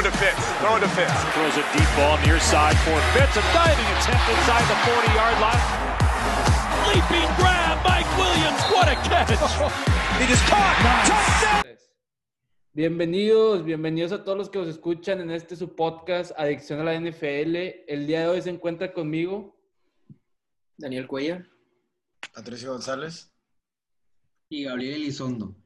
Throw it to Fitz. Throw it to Fitz. Throws a deep ball near side for Fitz. A diving attempt inside the 40-yard line. Leaping grab, Mike Williams. What a catch. It is caught. Touchdown. Bienvenidos, bienvenidos a todos los que nos escuchan en este su podcast Adicción a la NFL. El día de hoy se encuentra conmigo Daniel Cuellar Patricio González. y Gabriel Elizondo.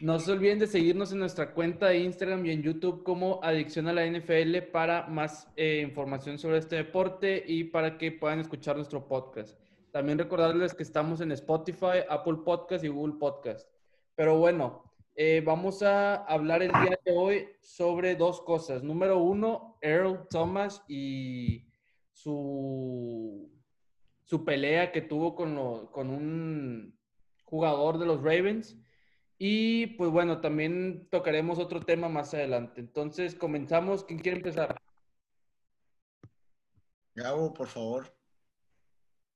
No se olviden de seguirnos en nuestra cuenta de Instagram y en YouTube como Adicción a la NFL para más eh, información sobre este deporte y para que puedan escuchar nuestro podcast. También recordarles que estamos en Spotify, Apple Podcast y Google Podcast. Pero bueno, eh, vamos a hablar el día de hoy sobre dos cosas. Número uno, Earl Thomas y su, su pelea que tuvo con, lo- con un jugador de los Ravens. Y pues bueno, también tocaremos otro tema más adelante. Entonces, comenzamos. ¿Quién quiere empezar? Gabo, por favor.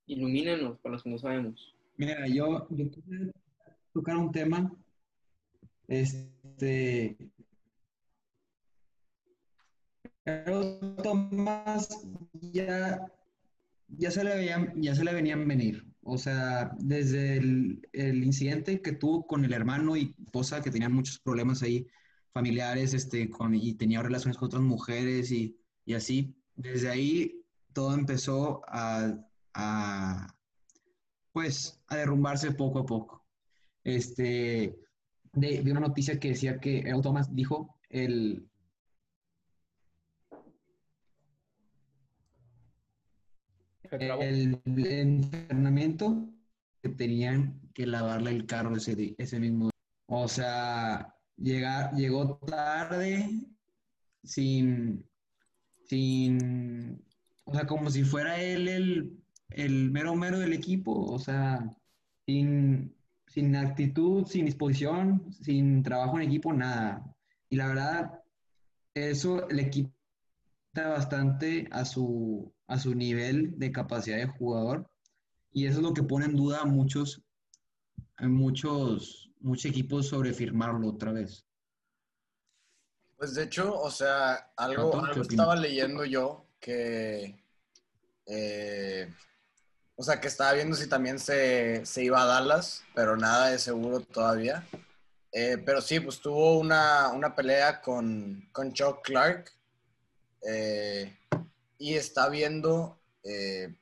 Ilumínanos para los que no sabemos. Mira, yo, yo quería tocar un tema. Este. Pero Tomás ya, ya, se le veían, ya se le venían venir. O sea, desde el, incidente que tuvo con el hermano y esposa, que tenían muchos problemas ahí familiares, este, con, y tenía relaciones con otras mujeres y, y así. Desde ahí todo empezó a, a pues a derrumbarse poco a poco. Este, de, una noticia que decía que Thomas dijo el el, entrenamiento que tenían que lavarle el carro ese, ese mismo día. O sea, llega, llegó tarde sin, sin, o sea, como si fuera él el, el mero mero del equipo, o sea, sin, sin actitud, sin disposición, sin trabajo en equipo, nada. Y la verdad, eso le quita bastante a su, a su nivel de capacidad de jugador. Y eso es lo que pone en duda a muchos, a muchos, muchos equipos sobre firmarlo otra vez. Pues de hecho, o sea, algo, estaba leyendo yo que, eh, o sea, que estaba viendo si también se, se iba a Dallas, pero nada de seguro todavía. Eh, pero sí, pues tuvo una, una pelea con, con Chuck Clark eh, y está viendo, eh,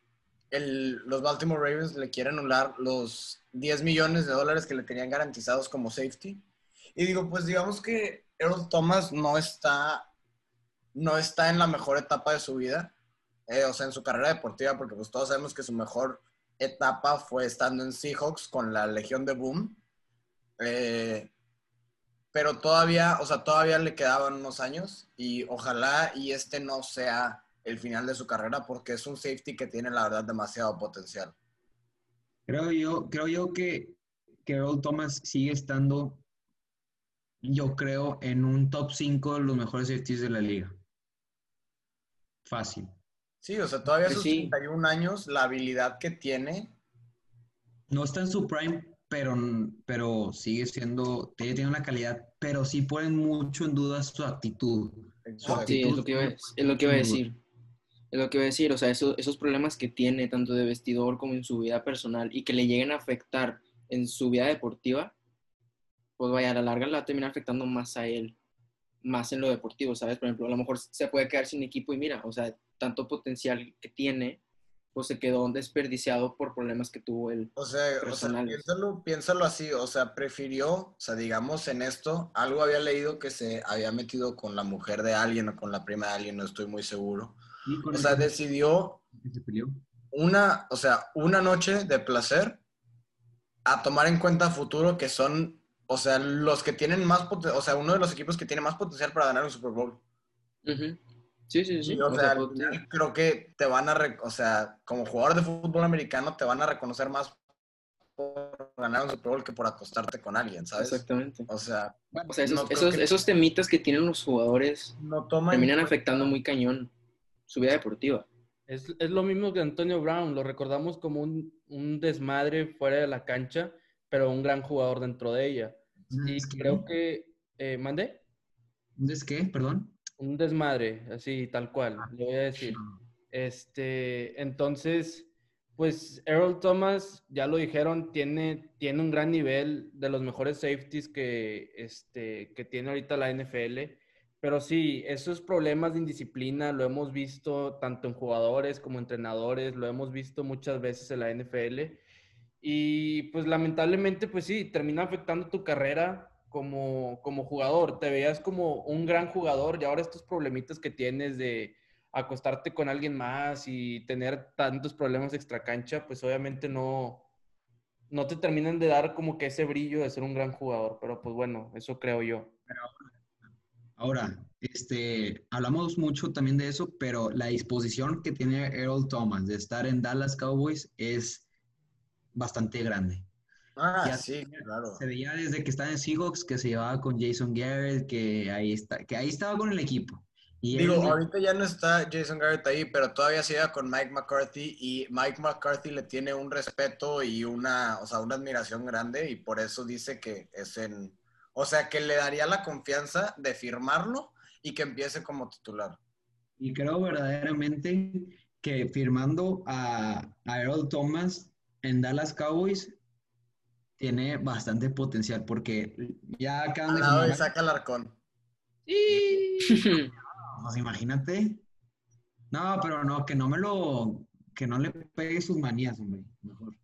el- los Baltimore Ravens le quieren anular los 10 millones de dólares que le tenían garantizados como safety. Y digo, pues digamos que Earl Thomas no está, no está en la mejor etapa de su vida, eh, o sea, en su carrera deportiva, porque pues todos sabemos que su mejor etapa fue estando en Seahawks con la Legión de Boom. Eh, pero todavía, o sea, todavía le quedaban unos años y ojalá y este no sea el final de su carrera porque es un safety que tiene la verdad demasiado potencial. Creo yo, creo yo que, que Earl Thomas sigue estando, yo creo, en un top 5 de los mejores safeties de la liga. Fácil. Sí, o sea, todavía a Pues sus sí. 31 años, la habilidad que tiene, No está en su prime, pero, pero sigue siendo, teniendo una calidad, pero sí ponen mucho en duda su actitud. Su Exacto. Sí, es lo que iba, a- es lo que iba a decir. Es lo que iba a decir, o sea, eso- esos problemas que tiene tanto de vestidor como en su vida personal y que le lleguen a afectar en su vida deportiva, pues vaya, a la larga le va a terminar afectando más a él, más en lo deportivo, ¿sabes? Por ejemplo, a lo mejor se puede quedar sin equipo y mira, o sea, tanto potencial que tiene, pues se quedó desperdiciado por problemas que tuvo él. O sea, o sea, piénsalo, piénsalo así, o sea, prefirió, o sea, digamos en esto, algo había leído que se había metido con la mujer de alguien o con la prima de alguien, no estoy muy seguro. O sea, decidió una, o sea, una noche de placer a tomar en cuenta a futuro que son, o sea, los que tienen más potencial, o sea, uno de los equipos que tiene más potencial para ganar un Super Bowl. Ujú. Sí, sí, sí. Y, o O sea, creo que te van a, o sea, como jugador de fútbol americano, te van a reconocer más por ganar un Super Bowl que por acostarte con alguien, ¿sabes? Exactamente. O sea, O sea, esos, no esos, que- esos temitas que tienen los jugadores no toman terminan afectando muy cañón su vida deportiva. Es, es lo mismo que Antonio Brown, lo recordamos como un, un desmadre fuera de la cancha, pero un gran jugador dentro de ella. Y creo que, eh, ¿mande? ¿Es qué? Perdón. Un desmadre, así, tal cual, le voy a decir. Este, entonces, pues Earl Thomas, ya lo dijeron, tiene, tiene un gran nivel de los mejores safeties que, este, que tiene ahorita la NFL. Pero sí, esos problemas de indisciplina lo hemos visto tanto en jugadores como entrenadores, lo hemos visto muchas veces en la NFL. Y pues lamentablemente, pues sí, termina afectando tu carrera como, como jugador. Te veías como un gran jugador y ahora estos problemitas que tienes de acostarte con alguien más y tener tantos problemas extra cancha, pues obviamente no, no te terminan de dar como que ese brillo de ser un gran jugador. Pero pues bueno, eso creo yo. Ahora, este, hablamos mucho también de eso, pero la disposición que tiene Earl Thomas de estar en Dallas Cowboys es bastante grande. Ah, sí, claro. Se veía desde que estaba en Seahawks que se llevaba con Jason Garrett, que ahí, está, que ahí estaba con el equipo. Y Digo, ahorita ya no está Jason Garrett ahí, pero todavía se iba con Mike McCarthy y Mike McCarthy le tiene un respeto y una, o sea, una admiración grande y por eso dice que es en, o sea, que le daría la confianza de firmarlo y que empiece como titular. Y creo verdaderamente que firmando a, a Earl Thomas en Dallas Cowboys tiene bastante potencial porque ya acaban de. Al saca el arcón. Sí. Pues imagínate. No, pero no, que no me lo. Que no le pegue sus manías, hombre. Mejor.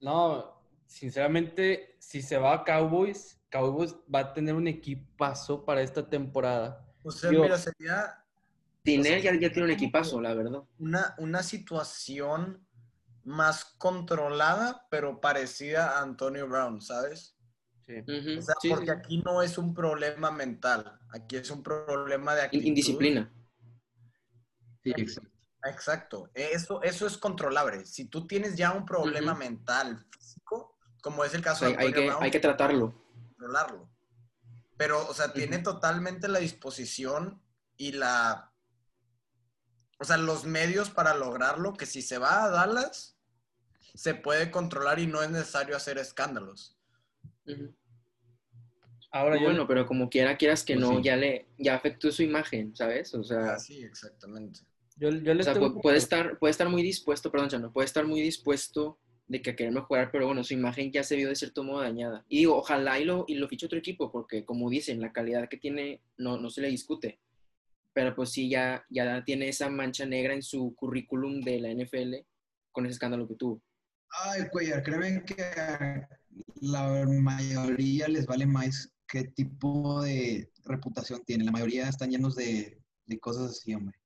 No, sinceramente, si se va a Cowboys, Cowboys va a tener un equipazo para esta temporada. O sea, mira, sería. Sin él ya, tiene un equipazo, la verdad. Una, una situación más controlada, pero parecida a Antonio Brown, ¿sabes? Sí. o sea, porque aquí no es un problema mental, aquí es un problema de actitud. Indisciplina. Sí, exacto. Exacto. Eso, eso es controlable. Si tú tienes ya un problema mental, físico, como es el caso de Antonio hay que, Brown, hay que tratarlo. Controlarlo. Pero, o sea, tiene totalmente la disposición y la o sea, los medios para lograrlo, que si se va a Dallas, se puede controlar y no es necesario hacer escándalos. Ahora bueno, pero como quiera, quieras que pues no, ya le ya afectó su imagen, ¿sabes? O sea, ah, sí, exactamente. Yo, yo o sea, puede, estar, puede estar muy dispuesto, perdón, Chano, puede estar muy dispuesto de que querer mejorar, pero bueno, su imagen ya se vio de cierto modo dañada. Y digo, ojalá y lo, y lo fiche otro equipo, porque como dicen, la calidad que tiene no, no se le discute pero pues sí, ya, ya tiene esa mancha negra en su currículum de la NFL con ese escándalo que tuvo. Ay, Cuellar, ¿creen que la mayoría les vale más qué tipo de reputación tiene? La mayoría están llenos de, cosas así, hombre.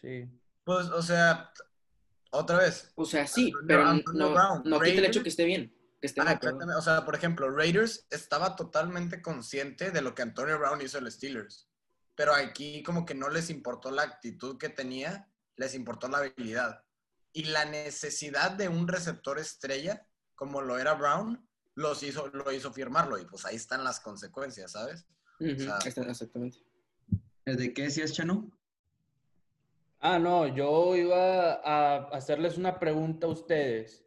Sí. Pues, o sea, otra vez. O sea, sí, pero no, no quita el hecho que esté bien. Que esté ah, O sea, por ejemplo, Raiders estaba totalmente consciente de lo que Antonio Brown hizo en Steelers pero aquí como que no les importó la actitud que tenía, les importó la habilidad. Y la necesidad de un receptor estrella, como lo era Brown, los hizo, lo hizo firmarlo. Y pues ahí están las consecuencias, ¿sabes? exactamente. ¿De qué decías, Chano? Ah, no, yo iba a hacerles una pregunta a ustedes.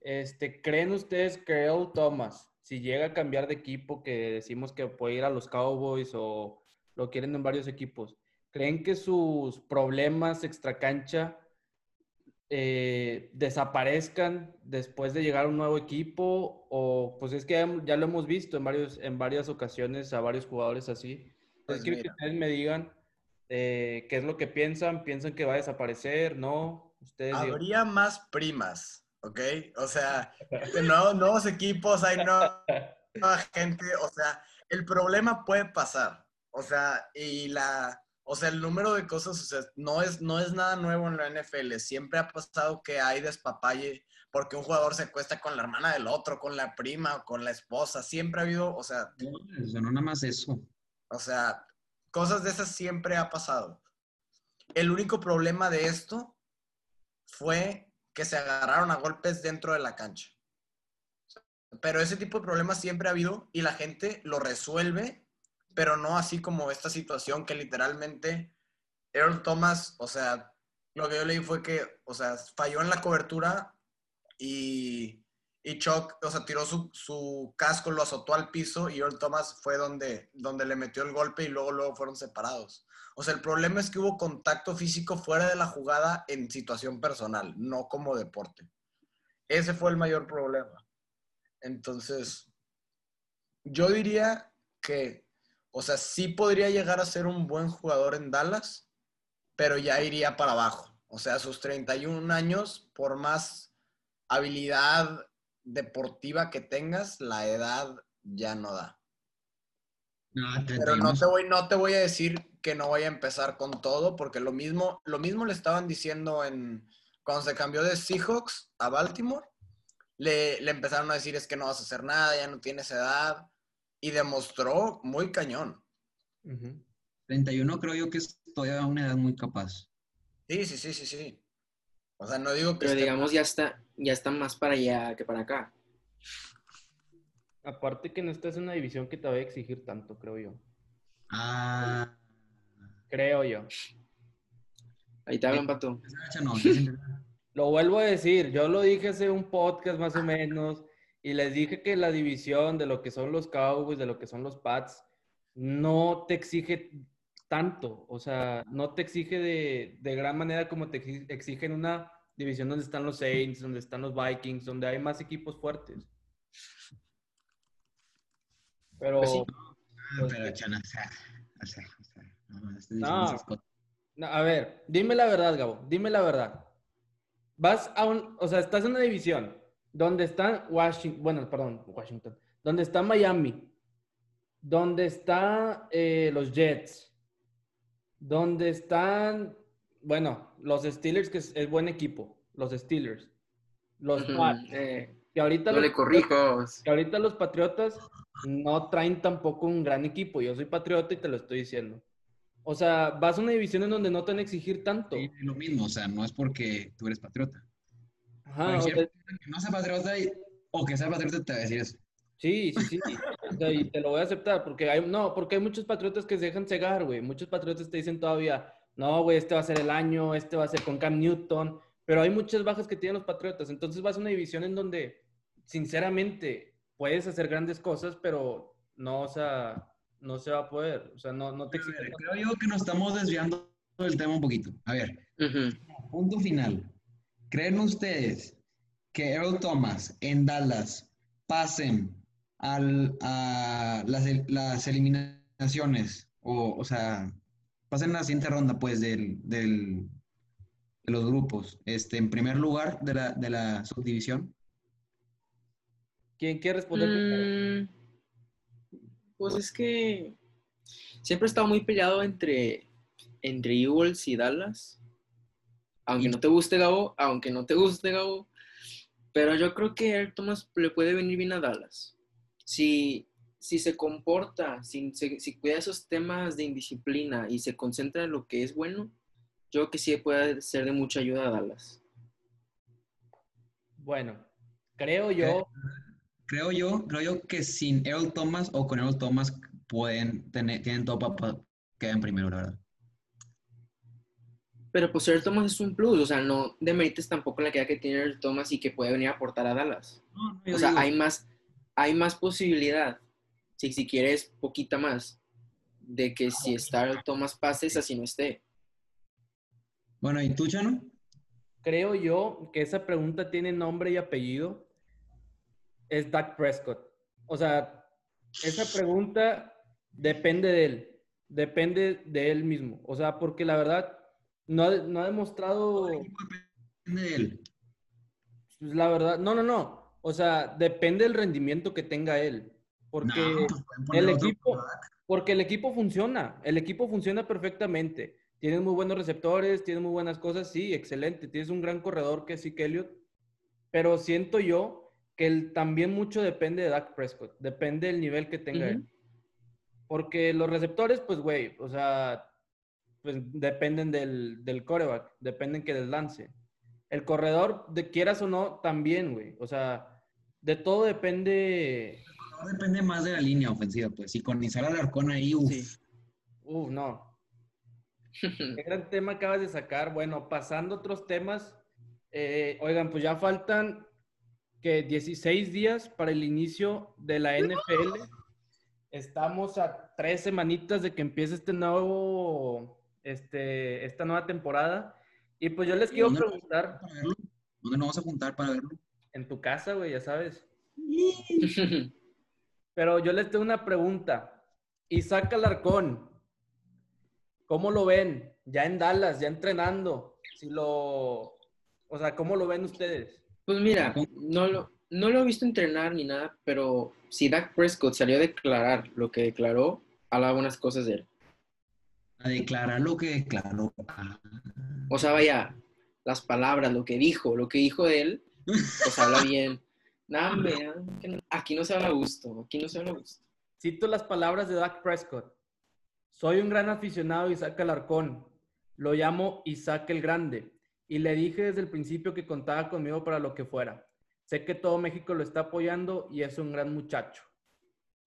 Este, ¿Creen ustedes que Earl Thomas, si llega a cambiar de equipo, que decimos que puede ir a los Cowboys o lo quieren en varios equipos. ¿Creen que sus problemas extracancha eh, desaparezcan después de llegar a un nuevo equipo? O pues es que ya, lo hemos visto en, varios, en varias ocasiones a varios jugadores así. Entonces quiero que ustedes me digan eh, qué es lo que piensan. ¿Piensan que va a desaparecer? ¿No? Ustedes Habría más primas, ¿ok? O sea, nuevos equipos, hay nueva gente, o sea, el problema puede pasar. O sea, y la, o sea, el número de cosas, o sea, no es, no es nada nuevo en la NFL. Siempre ha pasado que hay despapalle porque un jugador se acuesta con la hermana del otro, con la prima, con la esposa. Siempre ha habido, o sea... No, no nada más eso. O sea, cosas de esas siempre ha pasado. El único problema de esto fue que se agarraron a golpes dentro de la cancha. Pero ese tipo de problemas siempre ha habido y la gente lo resuelve pero no así como esta situación que literalmente Earl Thomas, o sea, lo que yo leí fue que, o sea, falló en la cobertura y, y Chuck, o sea, tiró su, su, casco, lo azotó al piso y Earl Thomas fue donde, donde le metió el golpe y luego, luego fueron separados. O sea, el problema es que hubo contacto físico fuera de la jugada en situación personal, no como deporte. Ese fue el mayor problema. Entonces, yo diría que, o sea, sí podría llegar a ser un buen jugador en Dallas, pero ya iría para abajo. O sea, a sus 31 años, por más habilidad deportiva que tengas, la edad ya no da. Pero no te, voy, no te voy a decir que no voy a empezar con todo, porque lo mismo, lo mismo le estaban diciendo en cuando se cambió de Seahawks a Baltimore, le, le empezaron a decir es que no vas a hacer nada, ya no tienes edad, y demostró muy cañón. 31 creo yo que es todavía una edad muy capaz. Sí, sí, sí, sí, sí. O sea, no digo que... Pero digamos, ya está, ya está más para allá que para acá. Aparte que no estás en una división que te va a exigir tanto, creo yo. Ah. Creo yo. Ahí te hablan, Pato. lo vuelvo a decir, yo lo dije hace un podcast más o menos, y les dije que la división de lo que son los Cowboys, de lo que son los Pats, no te exige tanto, o sea, no te exige de, de gran manera como te exige en una división donde están los Saints, donde están los Vikings, donde hay más equipos fuertes. Pero. Pues pues, pero, Chana, o sea, no, no, a ver, dime la verdad, Gabo, dime la verdad. Vas a un, o sea, estás en una división donde están Washington, bueno, perdón, Washington, donde está Miami, donde están eh, los Jets, donde están, bueno, los Steelers, que es, buen equipo, los Steelers, los eh, que ahorita no los, le corrijos. Que ahorita los Patriotas no traen tampoco un gran equipo. Yo soy patriota y te lo estoy diciendo. O sea, vas a una división en donde no te van a exigir tanto. Sí, lo mismo, o sea, no es porque tú eres patriota. Ajá, o que no sea patriota o que sea patriota te va a decir eso. Sí, sí, sí. y te lo voy a aceptar, porque hay, no, porque hay muchos patriotas que se dejan cegar, güey. Muchos patriotas te dicen todavía, no, güey, este va a ser el año, este va a ser con Cam Newton, pero hay muchas bajas que tienen los patriotas. Entonces vas a una división en donde, sinceramente, puedes hacer grandes cosas, pero no, o sea, no se va a poder. O sea, no, no te exige. Creo yo que nos estamos desviando del tema un poquito. A ver, punto final. ¿Creen ustedes que Earl Thomas en Dallas pasen al, a las, las eliminaciones? O, o sea, pasen a la siguiente ronda, pues, del, del, de los grupos. Este, en primer lugar de la, de la subdivisión. ¿Quién quiere responder? Mm, pues es que siempre he estado muy peleado entre, entre Eagles y Dallas. Aunque no te guste Gabo, aunque no te guste Gabo. Pero yo creo que Air Thomas le puede venir bien a Dallas. Si, si se comporta, si, si cuida esos temas de indisciplina y se concentra en lo que es bueno, yo creo que sí puede ser de mucha ayuda a Dallas. Bueno, creo yo creo yo, creo yo que sin Earl Thomas o con Earl Thomas pueden tener, tienen todo para quedar primero, la verdad. Pero pues Earl Thomas es un plus, o sea, no demerites tampoco la queda que tiene Earl Thomas y que puede venir a aportar a Dallas. o sea, hay más, hay más posibilidad, si, si quieres poquita más, de que si está Earl Thomas pases, así no esté. Bueno, ¿y tú, Chano? Creo yo que esa pregunta tiene nombre y apellido es Dak Prescott. O sea, esa pregunta depende de él, depende de él mismo. O sea, porque la verdad no ha, no ha demostrado... Depende de él. Pues, la verdad, no, no, no. O sea, depende del rendimiento que tenga él. Porque pues, el equipo, porque el equipo funciona, el equipo funciona perfectamente. Tienes muy buenos receptores, tienes muy buenas cosas, sí, excelente. Tienes un gran corredor que es Zeke Elliott, pero siento yo que también mucho depende de Dak Prescott, depende del nivel que tenga él. Porque los receptores, pues, güey, o sea, pues dependen del, del coreback, dependen que les lance. El corredor, de quieras o no, también, güey. O sea, de todo depende. No depende más de la línea ofensiva, pues. Si con Isara Alarcón ahí, uff. Sí. Uf, no. Qué gran tema acabas de sacar. Bueno, pasando a otros temas. Eh, oigan, pues ya faltan que 16 días para el inicio de la NFL. Estamos a tres semanitas de que empiece este nuevo, este, esta nueva temporada. Y pues yo les quiero ¿Dónde preguntar? ¿Dónde nos vamos a juntar para verlo? En tu casa, güey, ya sabes. Pero yo les tengo una pregunta. Isaac Alarcón, ¿cómo lo ven? Ya en Dallas, ya entrenando. Si lo, o sea, ¿cómo lo ven ustedes? Pues mira, no lo, no lo he visto entrenar ni nada, pero si Dak Prescott salió a declarar lo que declaró, habla buenas cosas de él. A declarar lo que declaró. O sea, vaya, las palabras, lo que dijo, lo que dijo de él, pues habla bien. Aquí no se habla a gusto, aquí no se habla a gusto. Cito las palabras de Dak Prescott. Soy un gran aficionado de Isaac Alarcón. Lo llamo Isaac el Grande. Y le dije desde el principio que contaba conmigo para lo que fuera. Sé que todo México lo está apoyando y es un gran muchacho.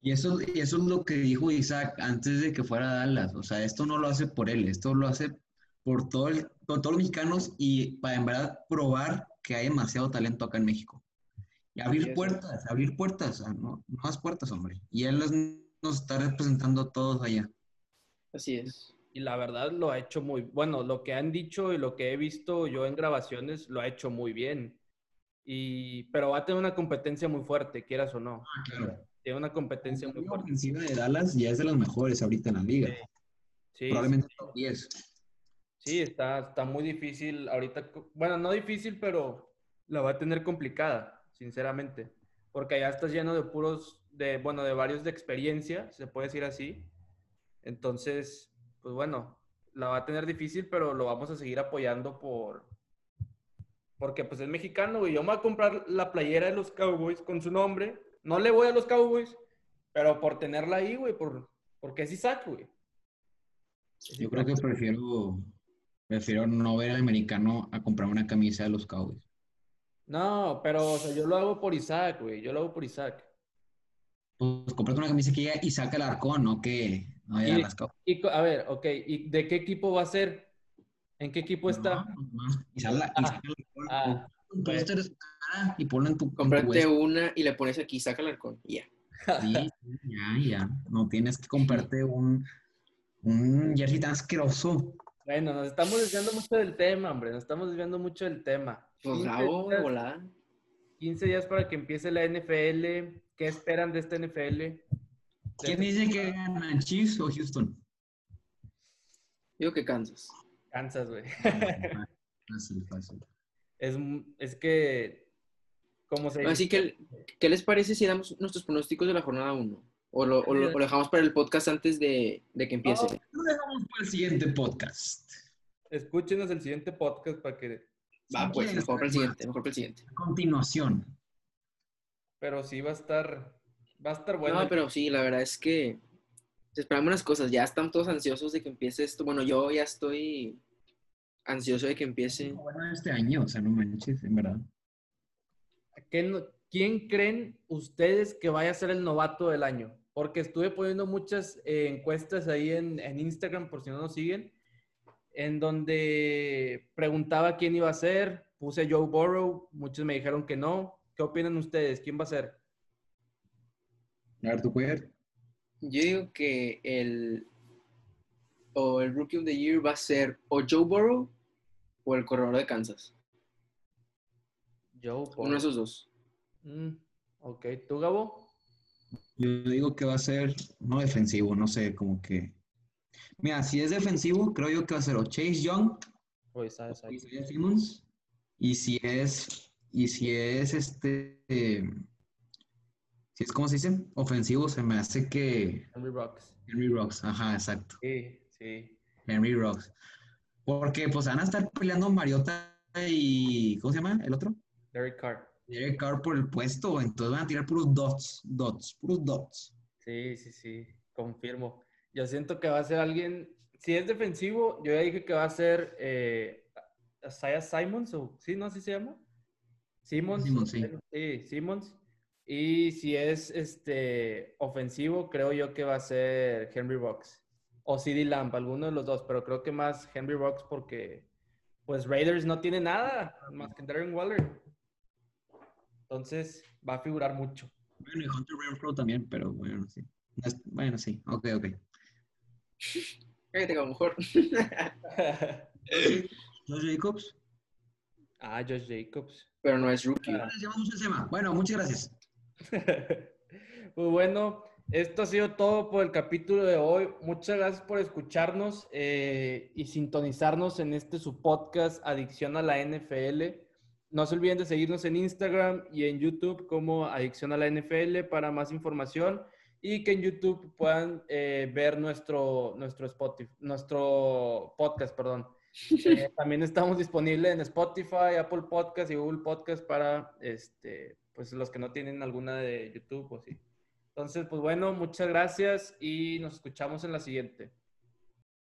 Y eso, y eso es lo que dijo Isaac antes de que fuera a Dallas. O sea, esto no lo hace por él, esto lo hace por, todo el- por todos los mexicanos y para en verdad probar que hay demasiado talento acá en México. Y abrir puertas, abrir puertas, ah, no, no más puertas, hombre. Y él nos, nos está representando a todos allá. Así es. Y la verdad lo ha hecho muy, bueno, lo que han dicho y lo que he visto yo en grabaciones lo ha hecho muy bien. Y, pero va a tener una competencia muy fuerte, quieras o no. Claro. Tiene una competencia muy La fuerte. ofensiva de Dallas ya es de las mejores ahorita en la liga. Sí, Probablemente top 10. Sí, está, está muy difícil ahorita. Bueno, no difícil, pero la va a tener complicada, sinceramente. Porque allá estás lleno de puros, de, bueno, de varios de experiencia, se puede decir así. Entonces, pues bueno, la va a tener difícil, pero lo vamos a seguir apoyando por... Porque pues es mexicano, güey. Yo me voy a comprar la playera de los Cowboys con su nombre. No le voy a los Cowboys, pero por tenerla ahí, güey, por, porque es Isaac, güey. Yo creo que prefiero, prefiero no ver al americano a comprar una camisa de los Cowboys. No, pero o sea, yo lo hago por Isaac, güey. Yo lo hago por Isaac. Pues comprate una camisa que diga Isaac Alarcón, no que no haya Y- las Cowboys. Y, a ver, ok. ¿Y de qué equipo va a ser? ¿En qué equipo está? No, nomás Isaac, Isaac Alarcón. Ah, Un póster de su cara y ponlo en tu, en tu Cómprate una y le pones aquí, saca el arcón. y ya. Sí, sí, ya, ya. No tienes que comprarte un, un jersey tan asqueroso. Bueno, nos estamos desviando mucho del tema, hombre. Nos estamos desviando mucho del tema. Pues 15 bravo, días- volada. 15 días para que empiece la NFL. ¿Qué esperan de esta NFL? ¿Quién dice que gana, Chiefs o Houston? Digo que Kansas. Kansas, güey. Fácil, fácil. Es, es que, como se Así que, ¿qué les parece si damos nuestros pronósticos de la jornada 1? O lo, o lo- o lo dejamos para el podcast antes de, de que empiece. No. Lo dejamos para el siguiente podcast. escúchenos el siguiente podcast para que... Va, pues, mejor para el siguiente, mejor para el siguiente. A continuación. Pero sí va a estar... Va a estar bueno. No, pero sí, la verdad es que esperamos unas cosas. Ya están todos ansiosos de que empiece esto. Bueno, yo ya estoy ansioso de que empiece. Bueno, este año, o sea, no manches, en verdad. ¿Qué no- ¿Quién creen ustedes que vaya a ser el novato del año? Porque estuve poniendo muchas eh, encuestas ahí en, en Instagram, por si no nos siguen, en donde preguntaba quién iba a ser. Puse Joe Burrow, muchos me dijeron que no. ¿Qué opinan ustedes? ¿Quién va a ser? A ver. Yo digo que el o el Rookie of the Year va a ser o Joe Burrow o el corredor de Kansas. Joe Uno de Burrow. esos dos. Mm, ok, ¿tú, Gabo? Yo digo que va a ser no defensivo, no sé, como que. Mira, si es defensivo, creo yo que va a ser o Chase Young o. Isaiah Simmons. Y si es, y si es este, eh, si es, ¿cómo se dice? Ofensivo, se me hace que Henry Rocks. Henry Rocks, ajá, exacto, Sí, sí. Henry Rocks. Porque pues van a estar peleando Mariota y, ¿cómo se llama? ¿El otro? Derek Carr. Derek Carr por el puesto, entonces van a tirar puros dots, dots, puros dots. Sí, sí, sí, confirmo. Yo siento que va a ser alguien, si es defensivo, yo ya dije que va a ser eh, Isaiah Simons, o sí, ¿no? ¿Así se llama? Simmons. Simmons, sí. Sí, Simmons. Y si es este ofensivo, creo yo que va a ser Henry Rocks. O CD Lamp, alguno de los dos, pero creo que más Henry Rocks porque pues Raiders no tiene nada más que Darren Waller. Entonces va a figurar mucho. Bueno, y Hunter Renfro también, pero bueno, sí. Bueno, sí, ok, ok. Cállate, a lo mejor. Josh Jacobs. Ah, Josh Jacobs. Pero no es rookie. Ah. Bueno, muchas gracias. Pues bueno, esto ha sido todo por el capítulo de hoy. Muchas gracias por escucharnos eh, y sintonizarnos en este su podcast Adicción a la NFL. No se olviden de seguirnos en Instagram y en YouTube como Adicción a la NFL para más información y que en YouTube puedan eh, ver nuestro, nuestro, Spotify, nuestro podcast. Perdón. Eh, también estamos disponibles en Spotify, Apple Podcast y Google Podcast para este, pues, los que no tienen alguna de YouTube o sí. Entonces, pues bueno, muchas gracias y nos escuchamos en la siguiente.